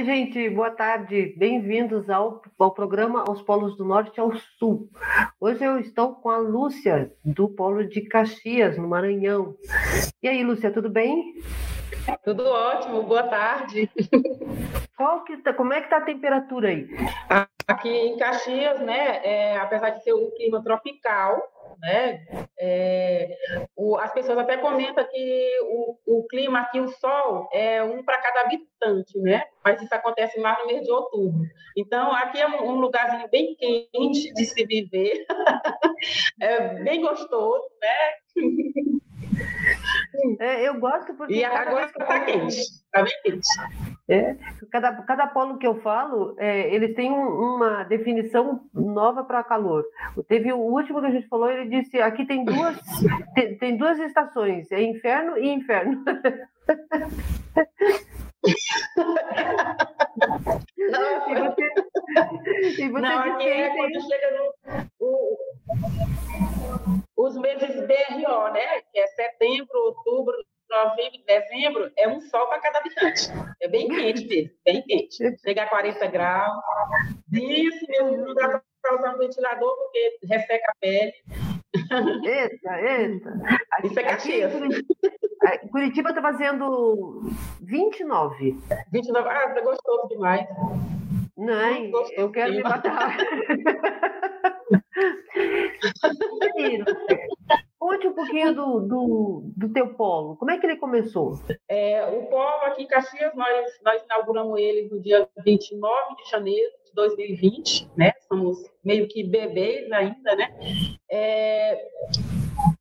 Oi, gente, boa tarde. Bem-vindos ao, ao programa Aos Polos do Norte ao Sul. Hoje eu estou com a Lúcia, do Polo de Caxias, no Maranhão. E aí, Lúcia, tudo bem? Tudo ótimo, boa tarde. Qual que tá, como é que está a temperatura aí? Aqui em Caxias, né, é, apesar de ser um clima tropical, né? É, o, as pessoas até comentam que o, o, clima aqui, o sol, é um para cada habitante, né? Mas isso acontece mais no mês de outubro. Então, aqui é um, um lugarzinho bem quente de se viver, é bem gostoso, né? É, eu gosto porque. E agora está quente, está bem quente. É, cada, cada polo que eu falo, é, eles têm um, uma definição nova para calor. Teve o último que a gente falou, ele disse: aqui tem duas, tem, tem duas estações, é inferno e inferno. Não, e você, e você não aqui é quando chega no, o, os meses BRO, né? Que é setembro, outubro, novembro, dezembro, é um sol para cada habitante. É bem quente mesmo, bem quente. Chega a 40 graus. Isso mesmo, não dá para usar um ventilador porque resseca a pele. Eita, eita. Aqui, Isso é Caxias. Curitiba, Curitiba está fazendo 29. 29, ah, tá gostoso demais. Não, eu quero me matar. Menino, conte um pouquinho do, do, do, teu polo. Como é que ele começou? É, o polo aqui em Caxias, nós, nós inauguramos ele no dia 29 de janeiro de 2020, né? Somos meio que bebês ainda, né? É,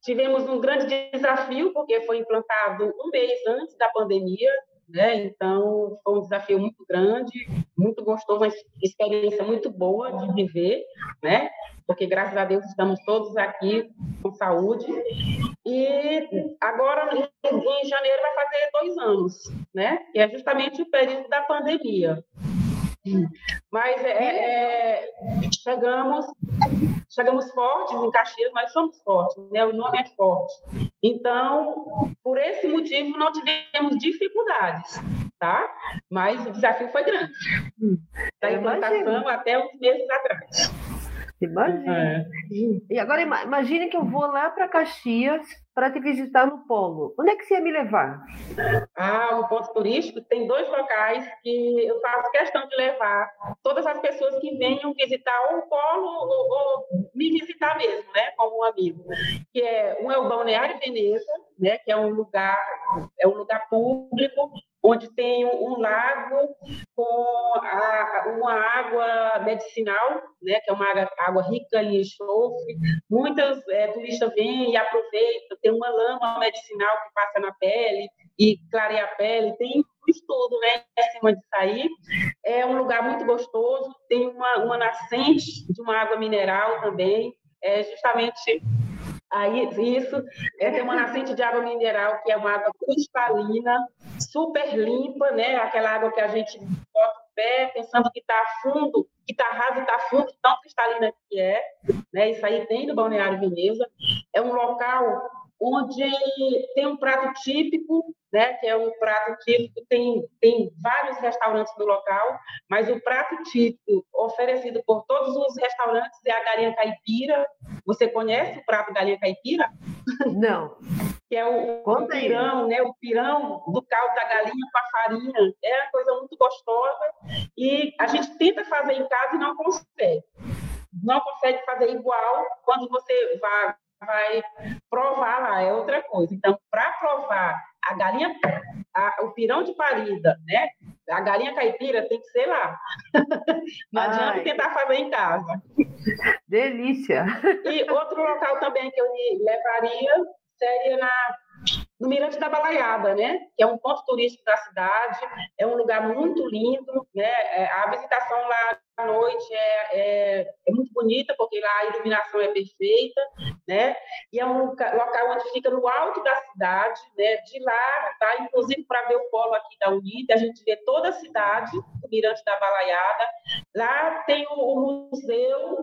tivemos um grande desafio, porque foi implantado um mês antes da pandemia, né? Então, foi um desafio muito grande, muito gostoso, uma experiência muito boa de viver, né? Porque, graças a Deus, estamos todos aqui com saúde. E agora, em janeiro, vai fazer dois anos, né? Que é justamente o período da pandemia. Mas é, é, chegamos, chegamos fortes em Caxias, nós somos fortes, né? o nome é forte. Então, por esse motivo, não tivemos dificuldades, tá? Mas o desafio foi grande. Da implantação até uns meses atrás. Imagina. É. E agora imagine que eu vou lá para Caxias para te visitar no Polo. Onde é que você ia me levar? Ah, o ponto turístico tem dois locais que eu faço questão de levar todas as pessoas que venham visitar o Polo ou, ou me visitar mesmo, né, como um amigo. Que é um é o Balneário Veneza, né, que é um lugar é um lugar público onde tem um lago com a, uma água medicinal, né, que é uma água, água rica em enxofre. Muitas é, turistas vêm e aproveitam, tem uma lama medicinal que passa na pele e clareia a pele, tem estudo né, em cima disso aí. É um lugar muito gostoso, tem uma, uma nascente de uma água mineral também, é justamente Aí, isso é uma nascente de água mineral, que é uma água cristalina, super limpa, né? Aquela água que a gente bota o pé pensando que está fundo, que está raso e está fundo, tão cristalina que é. Né? Isso aí tem no Balneário Veneza. É um local onde tem um prato típico, né, que é um prato típico, tem, tem vários restaurantes no local, mas o prato típico oferecido por todos os restaurantes é a galinha caipira. Você conhece o prato galinha caipira? Não. que é o, o, pirão, né? O pirão do caldo da galinha com a farinha. É uma coisa muito gostosa e a gente tenta fazer em casa e não consegue. Não consegue fazer igual quando você vai vai provar lá, é outra coisa. Então, para provar a galinha, a, o pirão de parida, né? A galinha caipira tem que ser lá. Não Ai. adianta tentar fazer em casa. Delícia! E outro local também que eu levaria seria na no Mirante da Balaiada, né? Que é um ponto turístico da cidade, é um lugar muito lindo, né? É, a visitação lá à noite é, é, é, muito bonita, porque lá a iluminação é perfeita, né? E é um local onde fica no alto da cidade, né? De lá, tá? Inclusive para ver o polo aqui da Unida, a gente vê toda a cidade, o Mirante da Balaiada. Lá tem o, o museu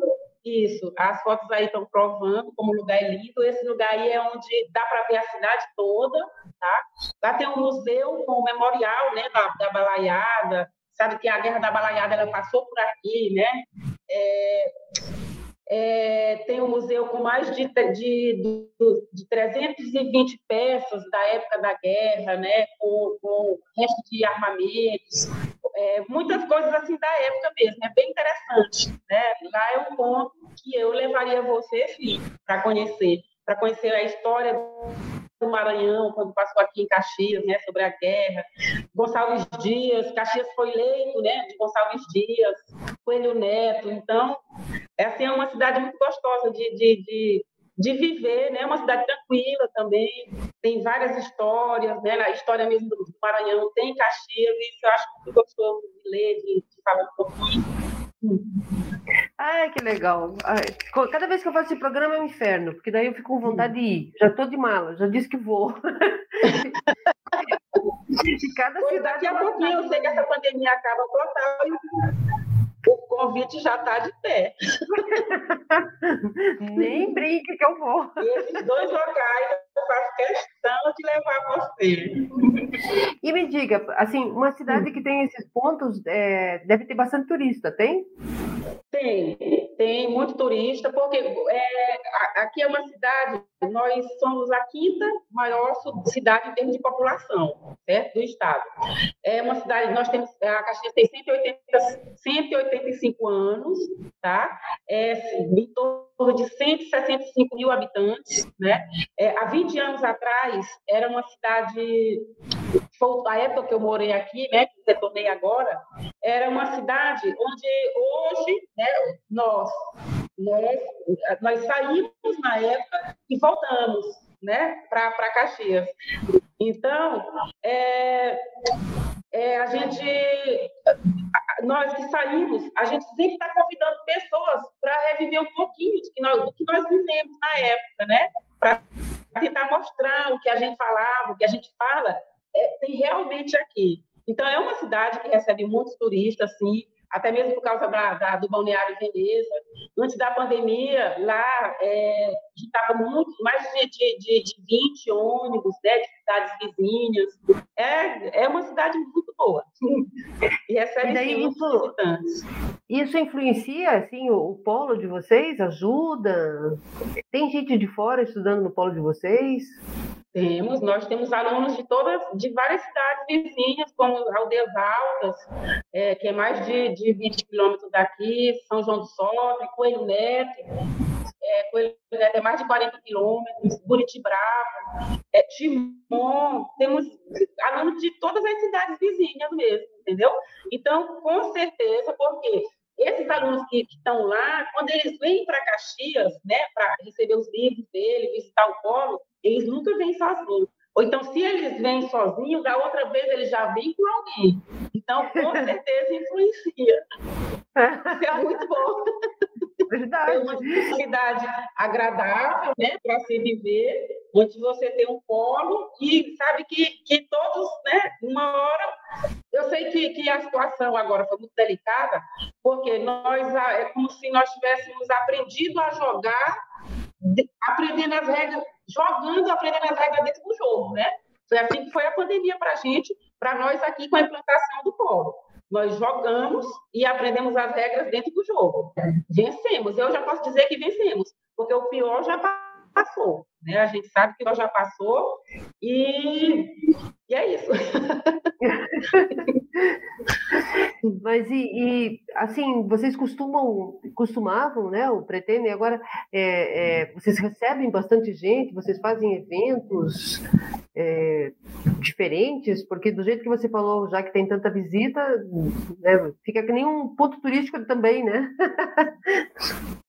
isso, as fotos aí estão provando como o lugar é lindo. Esse lugar aí é onde dá para ver a cidade toda, tá? Lá tem um museu com o memorial, né, da, da balaiada, sabe que a Guerra da Balaiada ela passou por aqui, né? É, é, tem um museu com mais de, de, de 320 peças da época da guerra, né? com, com resto de armamentos, é, muitas coisas assim da época mesmo, é bem interessante. Né? Lá é um ponto que eu levaria você, para conhecer, para conhecer a história do Maranhão, quando passou aqui em Caxias, né, sobre a guerra. Gonçalves Dias, Caxias foi eleito, né, de Gonçalves Dias, Coelho Neto. Então, essa assim, é uma cidade muito gostosa de, de, de, de viver, né, uma cidade tranquila também. Tem várias histórias, né, a história mesmo do Maranhão tem Caxias, e isso eu acho muito gostoso de ler, de, de falar um pouquinho. Ai, que legal. Ai, cada vez que eu faço esse programa é um inferno, porque daí eu fico com vontade de ir. Já estou de mala, já disse que vou. cada cidade. Daqui a pouquinho, eu sei que essa pandemia acaba total convite já está de pé. Nem brinque que eu vou. E esses dois locais eu faço questão de levar você. E me diga, assim, uma cidade que tem esses pontos é, deve ter bastante turista, tem? Tem, tem muito turista, porque é, aqui é uma cidade, nós somos a quinta maior cidade em termos de população, certo? Do estado. É uma cidade, nós temos, a Caxias tem 180, 185 anos, tá? É, em torno de 165 mil habitantes, né? É, há 20 anos atrás, era uma cidade a época que eu morei aqui, né, que retornei agora, era uma cidade onde hoje, né, nós, nós, nós saímos na época e voltamos, né, para Caxias. Então, é, é, a gente, nós que saímos, a gente sempre está convidando pessoas para reviver um pouquinho do que nós, do que nós vivemos na época, né, para tentar mostrar o que a gente falava, o que a gente fala, é, tem realmente aqui. Então, é uma cidade que recebe muitos turistas, sim, até mesmo por causa da, da, do balneário Veneza. Antes da pandemia, lá é, estava muito, mais de, de, de 20 ônibus né, de cidades vizinhas. É, é uma cidade muito boa. e recebe e daí, isso, visitantes. Isso influencia assim, o, o polo de vocês? Ajuda? Tem gente de fora estudando no polo de vocês? Temos, nós temos alunos de todas, de várias cidades vizinhas, como Aldeias Altas, é, que é mais de, de 20 quilômetros daqui, São João do Sopre, Coelho Neto, é, Coelho Neto é mais de 40 quilômetros, Buriti Bravo, é, Timon, temos alunos de todas as cidades vizinhas mesmo, entendeu? Então, com certeza, porque esses alunos que, que estão lá, quando eles vêm para Caxias, né, para receber os livros dele, visitar o polo, eles nunca vêm sozinhos. Ou então, se eles vêm sozinhos, da outra vez eles já vêm com alguém. Então, com certeza influencia. Isso é muito bom. Verdade. É uma cidade agradável, né, para se viver, onde você tem um polo e sabe que, que todos, né, uma hora. Eu sei que, que a situação agora foi muito delicada, porque nós é como se nós tivéssemos aprendido a jogar, aprendendo as regras jogando, aprendendo as regras dentro do jogo, né? Foi assim que foi a pandemia para a gente, para nós aqui com a implantação do polo. Nós jogamos e aprendemos as regras dentro do jogo. Vencemos. Eu já posso dizer que vencemos, porque o pior já passou. Né? A gente sabe que pior já passou e, e é isso. Mas e, e, assim, vocês costumam, costumavam, né? O pretendem agora, é, é, vocês recebem bastante gente, vocês fazem eventos é, diferentes, porque do jeito que você falou, já que tem tanta visita, né, fica que nem um ponto turístico também, né?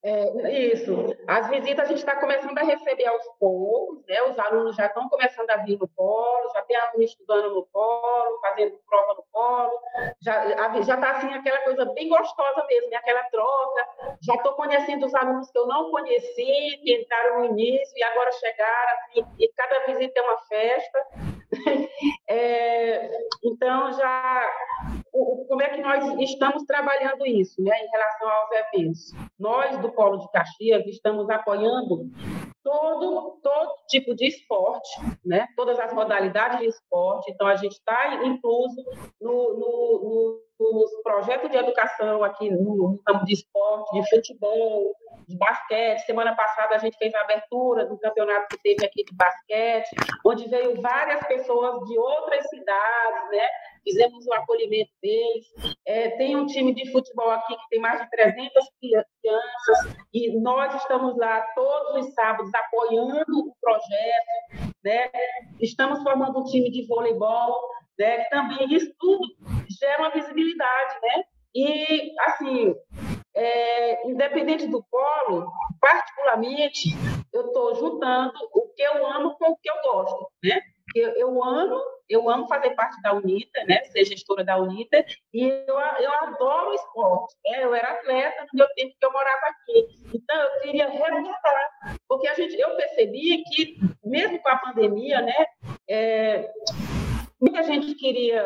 É, isso. As visitas a gente está começando a receber aos poucos, né? Os alunos já estão começando a vir no polo, já tem aluno estudando no polo, fazendo prova no polo, já está assim aquela coisa bem gostosa mesmo, né? aquela troca. Já estou conhecendo os alunos que eu não conheci, que entraram no início e agora chegaram, assim, e cada visita é uma festa. É, então, já como é que nós estamos trabalhando isso né, em relação aos eventos? Nós, do Polo de Caxias, estamos apoiando todo, todo tipo de esporte, né? todas as modalidades de esporte. Então, a gente está incluso no, no, projetos de educação aqui no campo de esporte, de futebol, de basquete. Semana passada a gente fez a abertura do campeonato que teve aqui de basquete, onde veio várias pessoas de outras cidades, né? Fizemos o acolhimento deles. É, tem um time de futebol aqui que tem mais de 300 crianças e nós estamos lá todos os sábados apoiando o projeto, né? Estamos formando um time de voleibol, né? Também isso tudo gera uma visibilidade, né? E, assim, é, independente do polo, particularmente, eu estou juntando o que eu amo com o que eu gosto, né? Eu, eu amo, eu amo fazer parte da UNITA, né? Ser gestora da UNITA, e eu, eu adoro esporte. Né? Eu era atleta no meu tempo que eu morava aqui. Então, eu queria resgatar, porque a gente, eu percebi que, mesmo com a pandemia, né? É, muita gente queria,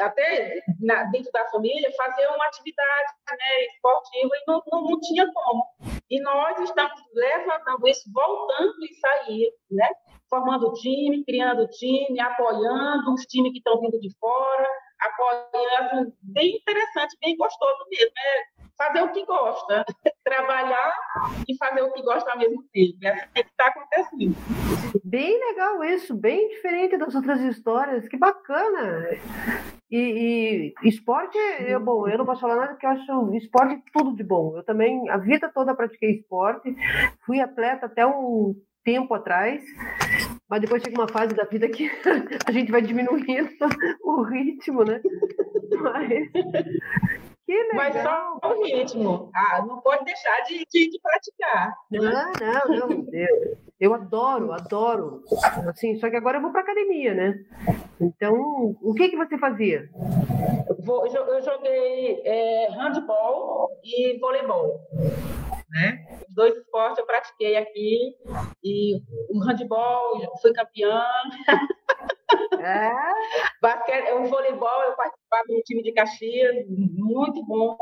até na, dentro da família, fazer uma atividade né, esportiva e não, não, não, tinha como. E nós estamos levantando isso, voltando isso aí, né? formando time, criando time, apoiando os times que estão vindo de fora, apoiando, bem interessante, bem gostoso mesmo. É fazer o que gosta, trabalhar e fazer o que gosta ao mesmo tempo. É assim que está acontecendo. Bem legal isso, bem diferente das outras histórias, que bacana. E, e esporte, eu, bom, eu não posso falar nada porque eu acho esporte tudo de bom. Eu também, a vida toda pratiquei esporte, fui atleta até um tempo atrás, mas depois chega uma fase da vida que a gente vai diminuindo o ritmo, né? Mas. Mas só o ritmo. Ah, não pode deixar de, de, de praticar. Não, não, não. Eu, eu, adoro, adoro. Assim, só que agora eu vou para academia, né? Então, o que que você fazia? Eu joguei é, handball e voleibol. Né? Os dois esportes eu pratiquei aqui e o handball fui campeã. É. Basquete, o voleibol, eu participava do time de Caxias, muito bom.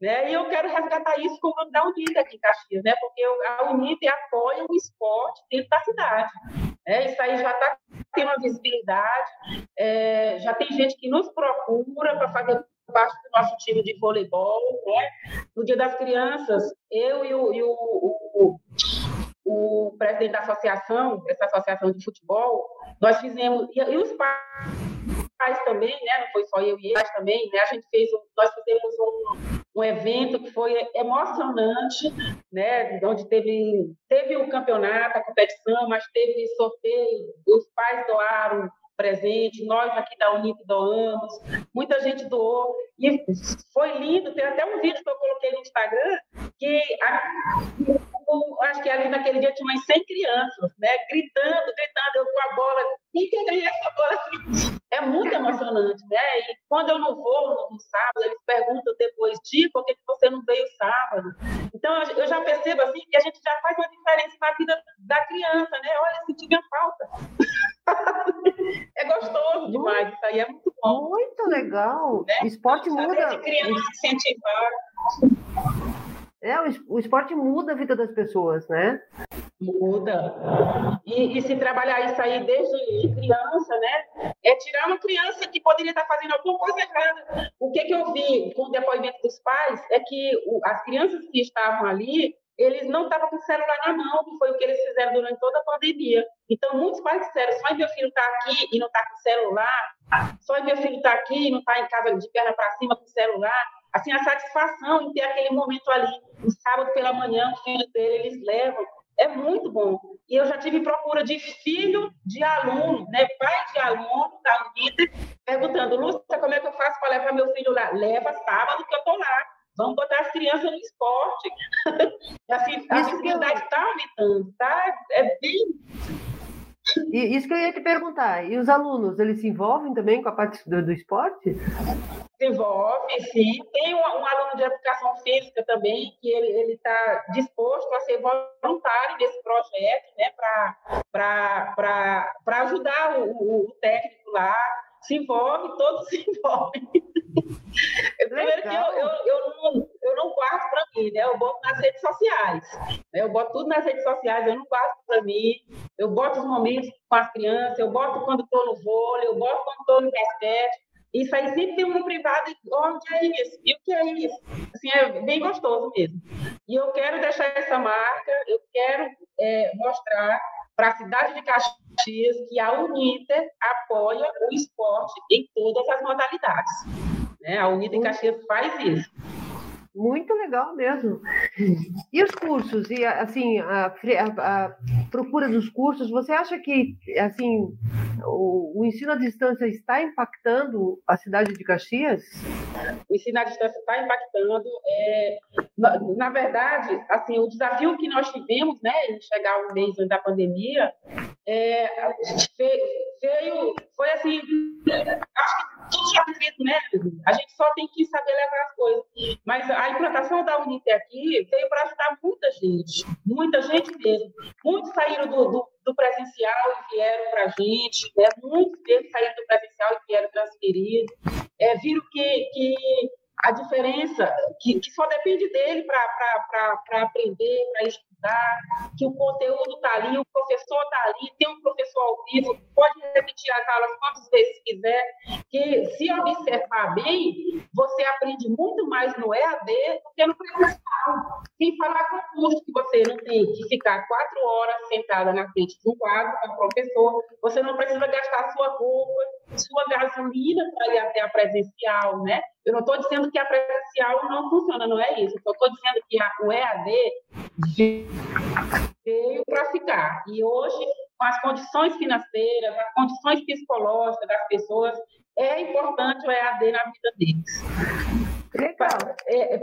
Né? E eu quero resgatar isso com o nome da Unida aqui em Caxias, né? porque a Unida apoia o esporte dentro da cidade. Né? Isso aí já está tendo uma visibilidade, é, já tem gente que nos procura para fazer parte do nosso time de voleibol. Né? No Dia das Crianças, eu e o, e o, o, o presidente da associação, essa associação de futebol, nós fizemos, e, e os pais também, né? Não foi só eu e eles também, né? A gente fez, um, nós fizemos um, um evento que foi emocionante, né? Onde teve teve o campeonato, a competição, mas teve sorteio. Os pais doaram presente, nós aqui da Unip doamos, muita gente doou, e foi lindo, tem até um vídeo que eu coloquei no Instagram, que a, acho que ali naquele dia tinha umas 100 crianças, né, gritando, gritando, eu com a bola, quem ganhar essa bola? É muito emocionante, né, e quando eu não vou no, no sábado, eles perguntam depois, Ti, por que você não veio sábado? Então, eu já percebo, assim, que a gente já faz uma diferença na vida da criança, né, olha, senti minha falta. é gostoso demais, isso aí é muito bom. Muito legal. Né? Esporte muda. De criança incentivar. É, o esporte muda a vida das pessoas, né? Muda. E, e, se trabalhar isso aí desde criança, né? É tirar uma criança que poderia estar fazendo alguma coisa errada. O que, que eu vi com o depoimento dos pais é que o, as crianças que estavam ali, eles não estavam com o celular na mão, que foi o que eles fizeram durante toda a pandemia. Então, muitos pais disseram: só meu filho está aqui e não está com o celular, só meu filho está aqui e não está em casa de perna para cima com o celular. Assim, a satisfação em ter aquele momento ali, no sábado pela manhã, o filho dele, eles levam. É muito bom. E eu já tive procura de filho de aluno, né, pai de aluno da Uniter, perguntando: Lúcia, como é que eu faço para levar meu filho lá? Leva sábado que eu estou lá Vamos botar as crianças no esporte. assim, a dificuldade está aumentando, tá? É bem. E isso que eu ia te perguntar. E os alunos, eles se envolvem também com a parte do, do esporte? Se envolve, sim. Tem um, um, aluno de educação física também, que ele está disposto a ser voluntário desse projeto, né, para ajudar o, o técnico lá. Se envolve, todos se envolvem. Primeiro que eu, eu, eu, não, eu não guardo para mim, né? Eu boto nas redes sociais. Né? Eu boto tudo nas redes sociais, eu não guardo para mim. Eu boto os momentos com as crianças, eu boto quando estou no vôlei, eu boto quando estou no basquete. Isso aí sempre tem um no privado, onde é isso? E o que é isso? Assim, é bem gostoso mesmo. E eu quero deixar essa marca, eu quero é, mostrar para a cidade de Caxias que a Uniter apoia o esporte em todas as modalidades. Né? A Uniter em Caxias faz isso. Muito legal mesmo. E os cursos? E assim, a, a, a procura dos cursos, você acha que assim o, o, ensino à distância está impactando a cidade de Caxias? O ensino à distância está impactando. É, na, na, verdade, assim, o desafio que nós tivemos, né, em chegar ao mês da pandemia, é, veio, foi assim, acho que tudo já feito, né? A gente só tem que saber levar as coisas. Mas a implantação da Unite aqui veio para ajudar muita gente, muita gente mesmo. Muitos saíram do, do, do presencial e vieram para a gente, né? muitos deles saíram do presencial e vieram transferidos. É, viram que, que a diferença, que, que só depende dele para aprender, para estudar, que o conteúdo está ali, o professor está ali, tem um professor ao vivo, pode repetir as aulas quantas vezes quiser, que se observar bem, você aprende muito mais no EAD do que no presencial. Sem falar com o curso que você não tem que ficar quatro horas sentada na frente de um quadro com o professor, você não precisa gastar sua roupa, sua gasolina para ir até a presencial, né? Eu não estou dizendo que a presencial não funciona, não é isso. Eu estou dizendo que a, o EAD veio para ficar. E hoje, com as condições financeiras, as condições psicológicas das pessoas, é importante o EAD na vida deles. Para é,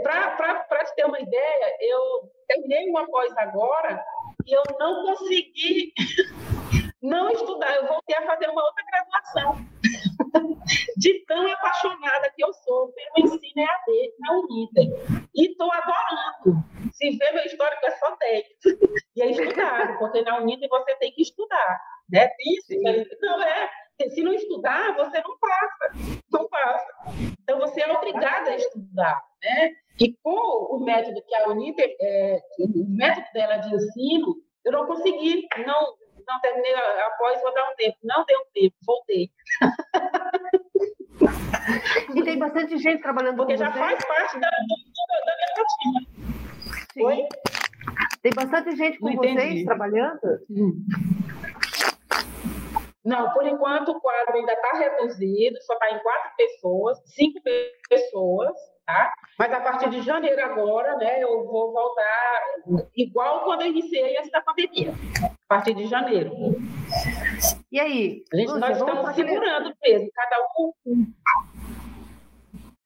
te ter uma ideia, eu terminei uma pós agora e eu não consegui não estudar. Eu voltei a fazer uma outra graduação de tão apaixonada que eu sou pelo ensino EAD na Uniter. E estou adorando. Se ver meu histórico é só 10. E é estudado, porque na Uniter você tem que estudar. Né? Isso, não é. Se não estudar, você não passa. Não passa. Então você é obrigado a estudar. Né? E com o método que a Uniter, é, o método dela de ensino, eu não consegui, não, não terminei após, vou dar um tempo. Não deu tempo, voltei. E tem bastante gente trabalhando Porque com já faz parte da, da, da minha rotina. Sim. Oi? Tem bastante gente com vocês trabalhando? Não, por enquanto o quadro ainda está reduzido, só está em quatro pessoas, cinco pessoas, tá? Mas a partir de janeiro agora, né, eu vou voltar igual quando eu iniciei essa pandemia a partir de janeiro. E aí? A gente, nós estamos segurando mesmo, cada um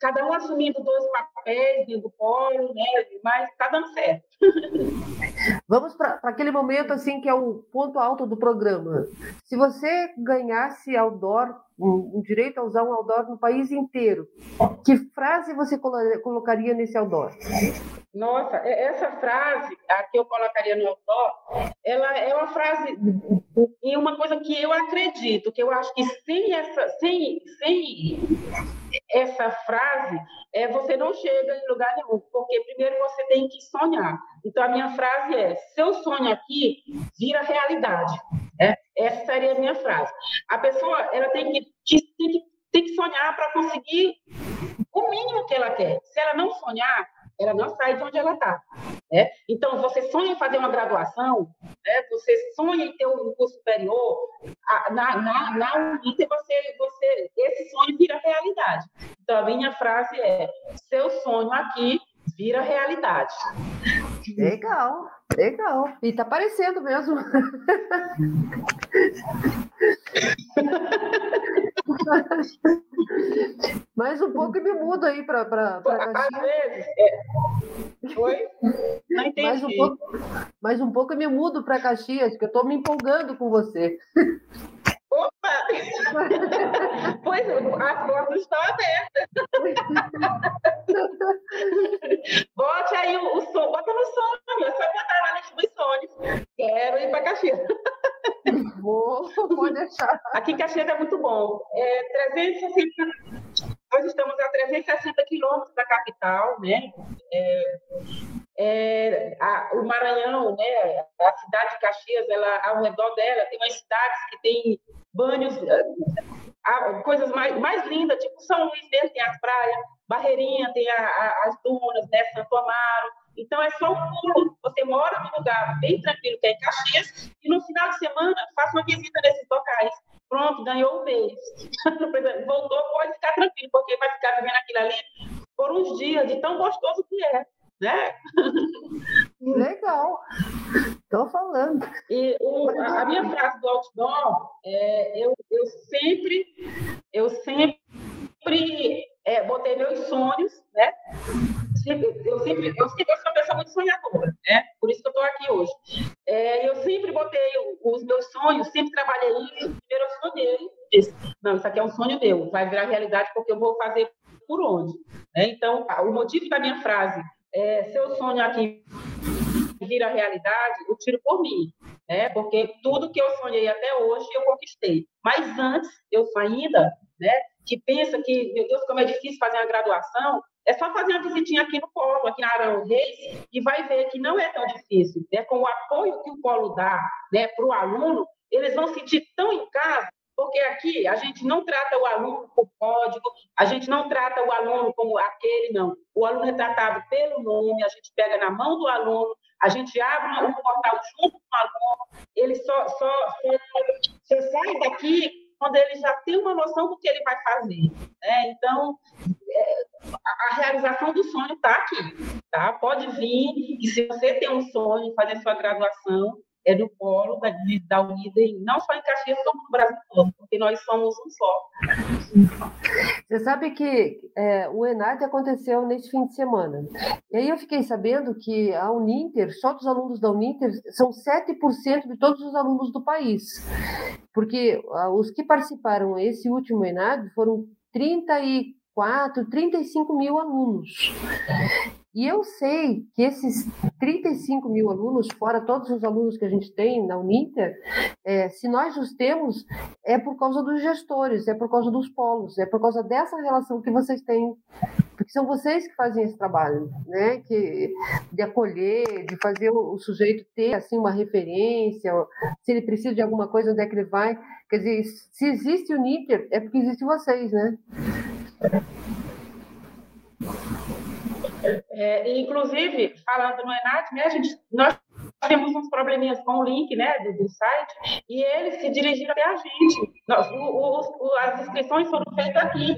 cada um assumindo dois papéis dentro do polo, né? Mas está dando certo. Vamos para aquele momento assim que é o ponto alto do programa. Se você ganhasse outdoor, um, um direito a usar um outdoor no país inteiro, que frase você colocaria nesse outdoor? Nossa, essa frase, a que eu colocaria no outdoor, ela é uma frase e uma coisa que eu acredito, que eu acho que sem essa, sem, sem essa frase, é, você não chega em lugar nenhum, porque primeiro você tem que sonhar. Então, a minha frase é: seu sonho aqui vira realidade. É, essa seria a minha frase. A pessoa ela tem que, tem que, tem que sonhar para conseguir o mínimo que ela quer. Se ela não sonhar, ela não sai de onde ela está. Né? Então, você sonha em fazer uma graduação, né? você sonha em ter um curso superior, na, na, na Uniter, você, você, esse sonho vira realidade. Então, a minha frase é: seu sonho aqui vira realidade. Legal, legal. E tá parecendo mesmo. Mais um pouco e me mudo aí para Às vezes. É... Oi? Não entendi. Mais um pouco, mais um pouco e me mudo para Caxias, que eu estou me empolgando com você. Opa! pois as portas estão abertas. Bote aí o, o som, bota no sonho, é só botar na lista dos sonhos. Quero ir para Caxias. Vou, pode deixar. Aqui em Caxias é muito bom. É 360, nós estamos a 360 quilômetros da capital, né? É, é, a, o Maranhão, né? A cidade de Caxias, ela, ao redor dela, tem umas cidades que têm banhos coisas mais, mais lindas, tipo São Luís mesmo tem as praias, Barreirinha tem a, a, as dunas, né, Santo Amaro. Então é só um pulo. Você mora num lugar bem tranquilo, que é em Caxias, e no final de semana faça uma visita nesses locais. Pronto, ganhou um mês. Voltou, pode ficar tranquilo, porque vai ficar vivendo aquilo ali por uns dias, de tão gostoso que é. Né? Legal. Estou falando. E o, a, a, minha frase do outdoor é eu, eu sempre, eu sempre é, botei meus sonhos, né? eu sempre, eu sempre sou uma pessoa muito sonhadora, né? Por isso que eu estou aqui hoje. É, eu sempre botei os meus sonhos, sempre trabalhei isso. Primeiro eu sonhei, disse, não, isso aqui é um sonho meu, vai virar realidade porque eu vou fazer por onde. Né? Então, o motivo da minha frase é, seu sonho aqui vira realidade, eu tiro por mim, né? Porque tudo que eu sonhei até hoje eu conquistei. Mas antes, eu ainda, né? Que pensa que, meu Deus, como é difícil fazer uma graduação, é só fazer uma visitinha aqui no Polo, aqui na Arão Reis, e vai ver que não é tão difícil. Né? Com o apoio que o Polo dá né, para o aluno, eles vão sentir tão em casa porque aqui a gente não trata o aluno por código, a gente não trata o aluno como aquele, não. O aluno é tratado pelo nome, a gente pega na mão do aluno, a gente abre um portal junto com o aluno, ele só, só, só, sai daqui quando ele já tem uma noção do que ele vai fazer. Né? Então, é, a realização do sonho está aqui. Tá? Pode vir, e se você tem um sonho, fazer sua graduação, é do polo da, da Unida, não só em Caxias, como no Brasil todo, porque nós somos um só. Você sabe que é, o ENAD aconteceu neste fim de semana. E aí eu fiquei sabendo que a Uninter, só dos alunos da Uninter, são 7% de todos os alunos do país. Porque os que participaram esse último ENAD foram 34, 35 mil alunos. E eu sei que esses 35 mil alunos, fora todos os alunos que a gente tem na Uninter, é, se nós os temos, é por causa dos gestores, é por causa dos polos, é por causa dessa relação que vocês têm porque são vocês que fazem esse trabalho, né? Que de acolher, de fazer o, o, sujeito ter assim uma referência, se ele precisa de alguma coisa, onde é que ele vai? Quer dizer, se existe o Ninter, é porque existe vocês, né? É, inclusive, falando no Enat, né, a gente, nós temos uns probleminhas com o link né, do, do site e eles se dirigiram até a gente. Nós, o, o, as inscrições foram feitas aqui,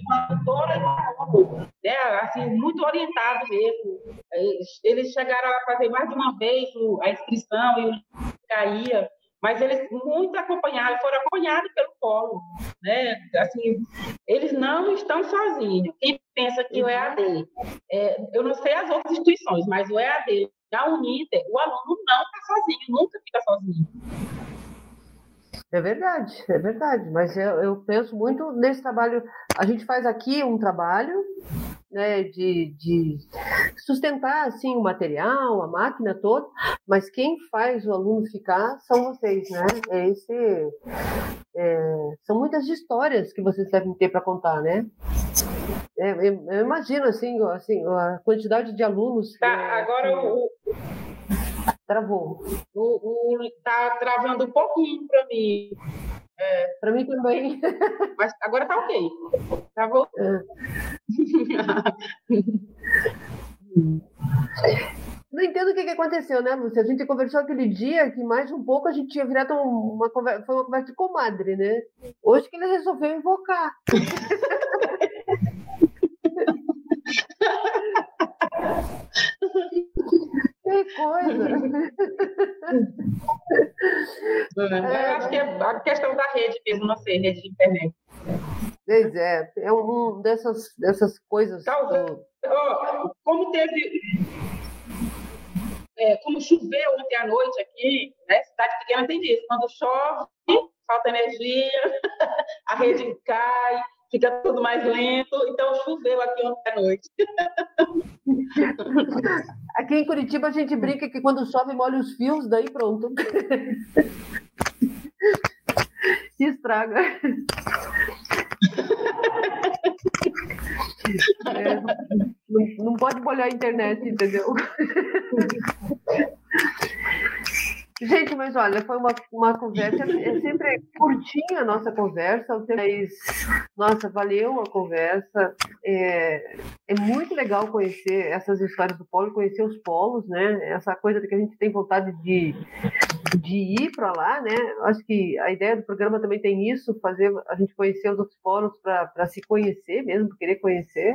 né, assim, muito orientado mesmo. Eles, eles chegaram a fazer mais de uma vez a inscrição e o link caía mas eles muito acompanhados, foram acompanhados pelo polo, né? Assim, eles não estão sozinhos. Quem pensa que o EAD, é, eu não sei as outras instituições, mas o EAD da Uniter, o aluno não está sozinho, nunca fica sozinho. É verdade, é verdade. Mas eu, eu penso muito nesse trabalho. A gente faz aqui um trabalho né, de, de sustentar assim o material, a máquina toda, mas quem faz o aluno ficar são vocês, né? É esse, é, são muitas histórias que vocês devem ter para contar, né? É, eu, eu, imagino assim, assim a quantidade de alunos. Tá, é, agora o travou. O, o tá travando um pouquinho para mim. É, para mim também. Mas agora tá ok. Tá voltando. Não entendo o que, que aconteceu, né, Lúcia? A gente conversou aquele dia que mais um pouco a gente tinha virado uma conversa, foi uma conversa de comadre, né? Hoje que ele resolveu invocar. Que coisa! É, eu acho que é a questão da rede mesmo, não sei, rede de internet. Pois é, é um dessas, dessas coisas. do... oh, como teve. É, como choveu ontem à noite aqui, né? Cidade pequena tem disso. Quando chove, falta energia, a rede cai, fica tudo mais lento. Então choveu aqui ontem à noite. Aqui em Curitiba a gente brinca que quando chove molha os fios, daí pronto. Se estraga. É, não, pode molhar a internet, entendeu? Gente, mas olha, foi uma, uma conversa, é sempre curtinha a nossa conversa, mas, nossa, valeu a conversa. É, é muito legal conhecer essas histórias do polo, conhecer os polos, né? Essa coisa que a gente tem vontade de, de ir para lá, né? Acho que a ideia do programa também tem isso, fazer a gente conhecer os outros polos para se conhecer mesmo, querer conhecer.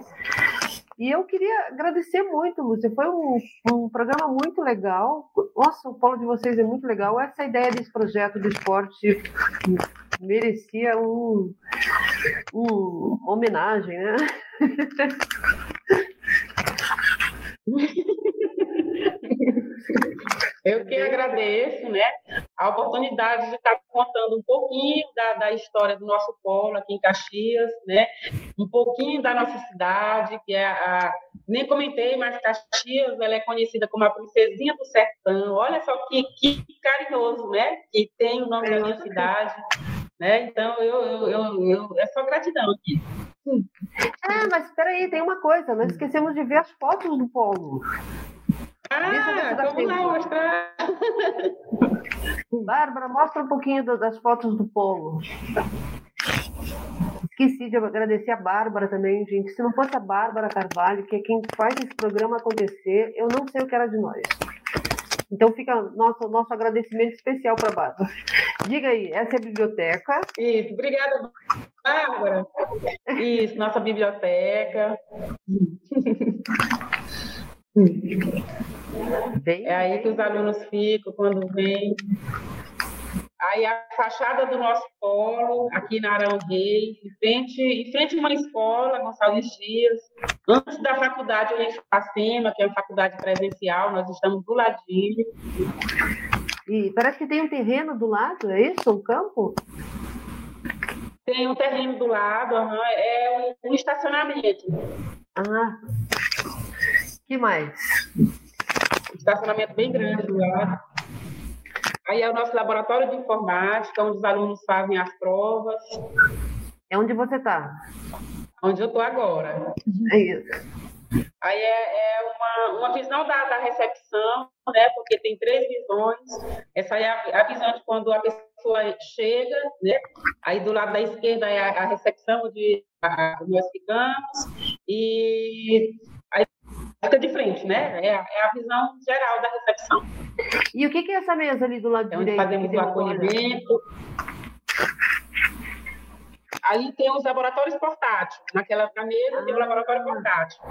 E eu queria agradecer muito, Lúcia. Foi um, um programa muito legal. Nossa, o polo de vocês é muito legal. Essa ideia desse projeto de esporte merecia um, um uma homenagem, né? Eu que agradeço né, a oportunidade de estar contando um pouquinho da, da história do nosso polo aqui em Caxias, né, um pouquinho da nossa cidade, que é a. Nem comentei, mas Caxias ela é conhecida como a princesinha do sertão. Olha só que, que carinhoso, né? Que tem o nome da minha cidade. Né? Então, eu, eu, eu, eu, é só gratidão aqui. É, mas espera aí, tem uma coisa, nós esquecemos de ver as fotos do polo. Ah, vamos lá mostrar. Bárbara, mostra um pouquinho das fotos do polo. Esqueci de agradecer a Bárbara também, gente. Se não fosse a Bárbara Carvalho, que é quem faz esse programa acontecer, eu não sei o que era de nós. Então fica nosso, nosso agradecimento especial para a Bárbara. Diga aí, essa é a biblioteca. Isso, obrigada, Bárbara. Isso, nossa biblioteca. Bem, é aí que os alunos ficam quando vêm. Aí a fachada do nosso polo, aqui na Arão Reis, em frente, em frente a uma escola, Gonçalves Dias. Antes da faculdade Fazema, que é uma faculdade presencial, nós estamos do ladinho. E parece que tem um terreno do lado, é isso? Um campo? Tem um terreno do lado, uhum, é um, um estacionamento. Ah, que mais? Estacionamento bem grande do lado. Aí é o nosso laboratório de informática, onde os alunos fazem as provas. É onde você está? Onde eu estou agora. É isso. Aí é, é uma, uma visão da, da, recepção, né? Porque tem três visões. Essa é a, a, visão de quando a pessoa chega, né? Aí do lado da esquerda é a, a recepção onde a, nós ficamos. E né? É, é, a visão geral da recepção. E o que é essa mesa ali do lado é direito? Onde fazemos o acolhimento. Ali tem os laboratórios portáteis. Naquela mesa ah. tem o laboratório portátil.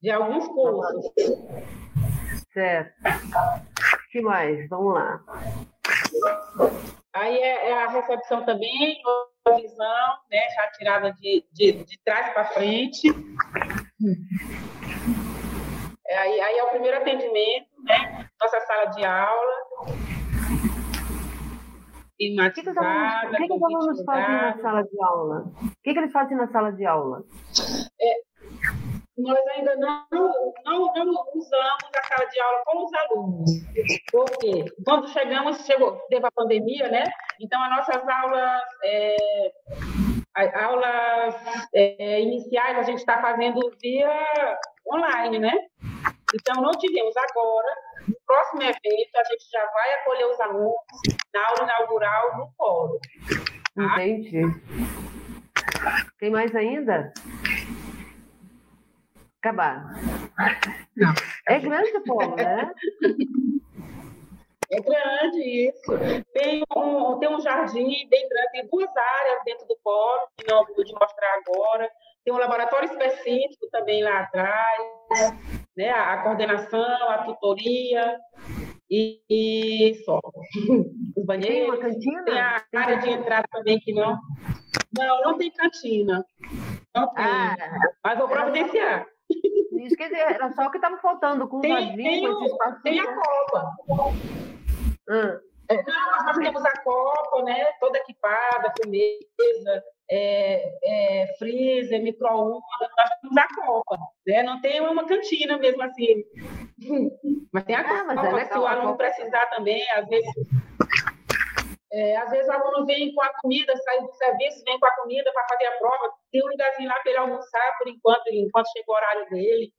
De alguns cursos. Certo. O que mais? Vamos lá. Aí é, é a recepção também, uma visão, né, já tirada de, de, de trás para frente. É, aí, aí, é o primeiro atendimento, né? Nossa sala de aula. O que, que, os alunos fazem na sala de aula? O que, que eles fazem na sala de aula? É, nós ainda não, não, não usamos a sala de aula com os alunos. Por quê? Quando chegamos, chegou, teve a pandemia, né? Então, as nossas aulas, é, aulas é, iniciais, a gente está fazendo via online, né? Então, não tivemos agora. No próximo evento, a gente já vai acolher os alunos na aula inaugural no fórum. Tá? Entendi. Tem mais ainda? Acabar. Não. É grande o polo, né? É grande isso. Tem um, tem um jardim bem grande, tem duas áreas dentro do polo, que não pude mostrar agora. Tem um laboratório específico também lá atrás, né? a, coordenação, a tutoria e, e só. Os banheiros. Tem uma cantina? Tem a área de entrada também que não. Não, não tem cantina. Não tem. Ah, mas vou providenciar. Isso quer dizer, era só o que estava faltando com os tem, tem, o, tem a Copa. Hum. É, não, nós temos a Copa, né? Toda equipada, com mesa, é, é, freezer, micro-ondas, nós temos a Copa, né? Não tem uma cantina mesmo assim. Mas tem a ah, Copa, é se o aluno precisar também, às vezes. É, às vezes o aluno vem com a comida, sai do serviço, vem com a comida para fazer a prova, tem um lugarzinho lá para ele almoçar por enquanto, enquanto chega o horário dele.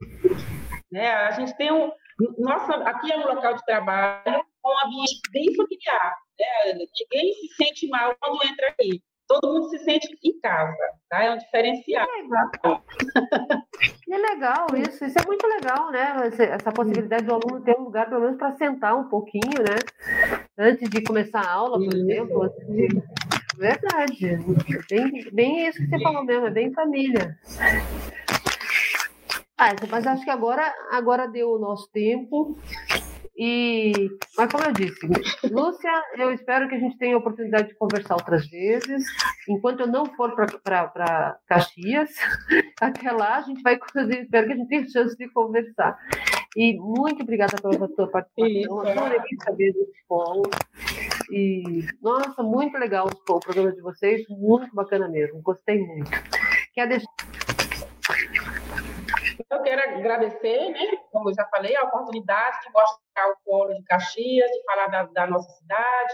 Né? A gente tem um. Nossa, aqui é um local de trabalho, um ambiente bem familiar. Né? Ninguém se sente mal quando entra aqui todo mundo se sente em casa, tá? É um diferencial. Que legal. que legal isso, isso é muito legal, né? Essa possibilidade do aluno ter um lugar, pelo menos, para sentar um pouquinho, né? Antes de começar a aula, por exemplo. De... Verdade. Bem, bem isso que você falou mesmo, é bem família. Ah, mas acho que agora, agora deu o nosso tempo. E, mas como eu disse, Lúcia, eu espero que a gente tenha a oportunidade de conversar outras vezes. Enquanto eu não for para Caxias, até lá a gente vai, espero que a gente tenha chance de conversar. E muito obrigada pela sua participação. Adorei saber desse polo. E, nossa, muito legal o programa de vocês, muito bacana mesmo, gostei muito. Quer deixar eu quero agradecer, né, como eu já falei, a oportunidade de mostrar o polo de Caxias, de falar da, da, nossa cidade,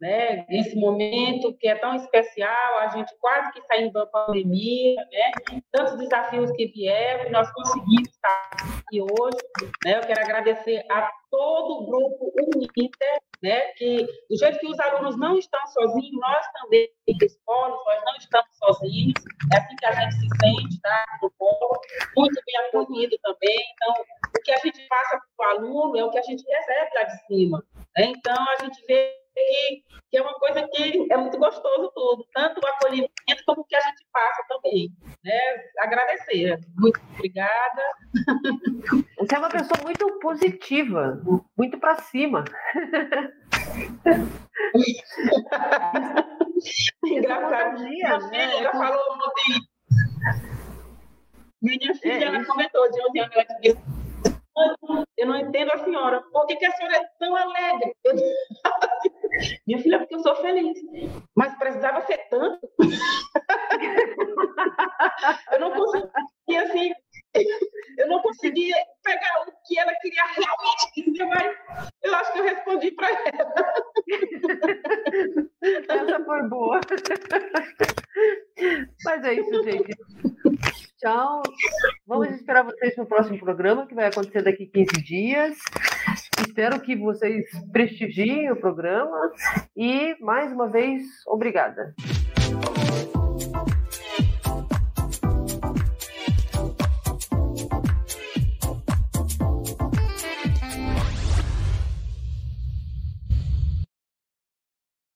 né, nesse momento que é tão especial, a gente quase que saindo da pandemia, né, tantos desafios que vieram, nós conseguimos estar aqui hoje, né, eu quero agradecer a todo o grupo Uninter, né, que do jeito que os alunos não estão sozinhos, nós também, escolas, nós não estamos sozinhos, é assim que a gente se sente, tá, no polo, muito bem acolhido também, então, o que a gente passa para o aluno é o que a gente recebe lá de cima, né? então a gente vê que, que, é uma coisa que é muito gostoso tudo, tanto o acolhimento como o que a gente passa também. Né? Agradecer. Muito obrigada. Você é uma pessoa muito positiva, muito para cima. Engraçado. Minha né? filha falou ontem. Minha filha é, ela comentou de 11 anos, ela disse entendo a senhora. Por que, que a senhora é tão alegre? Eu... Minha filha, porque eu sou feliz. Mas precisava ser tanto. eu não conseguia, assim, eu não conseguia pegar o que ela queria realmente dizer, mas eu acho que eu respondi para ela. Essa foi boa. Mas é isso, gente. Tchau. Vamos esperar vocês no próximo programa, que vai acontecer daqui 15 dias. Espero que vocês prestigiem o programa. E, mais uma vez, obrigada.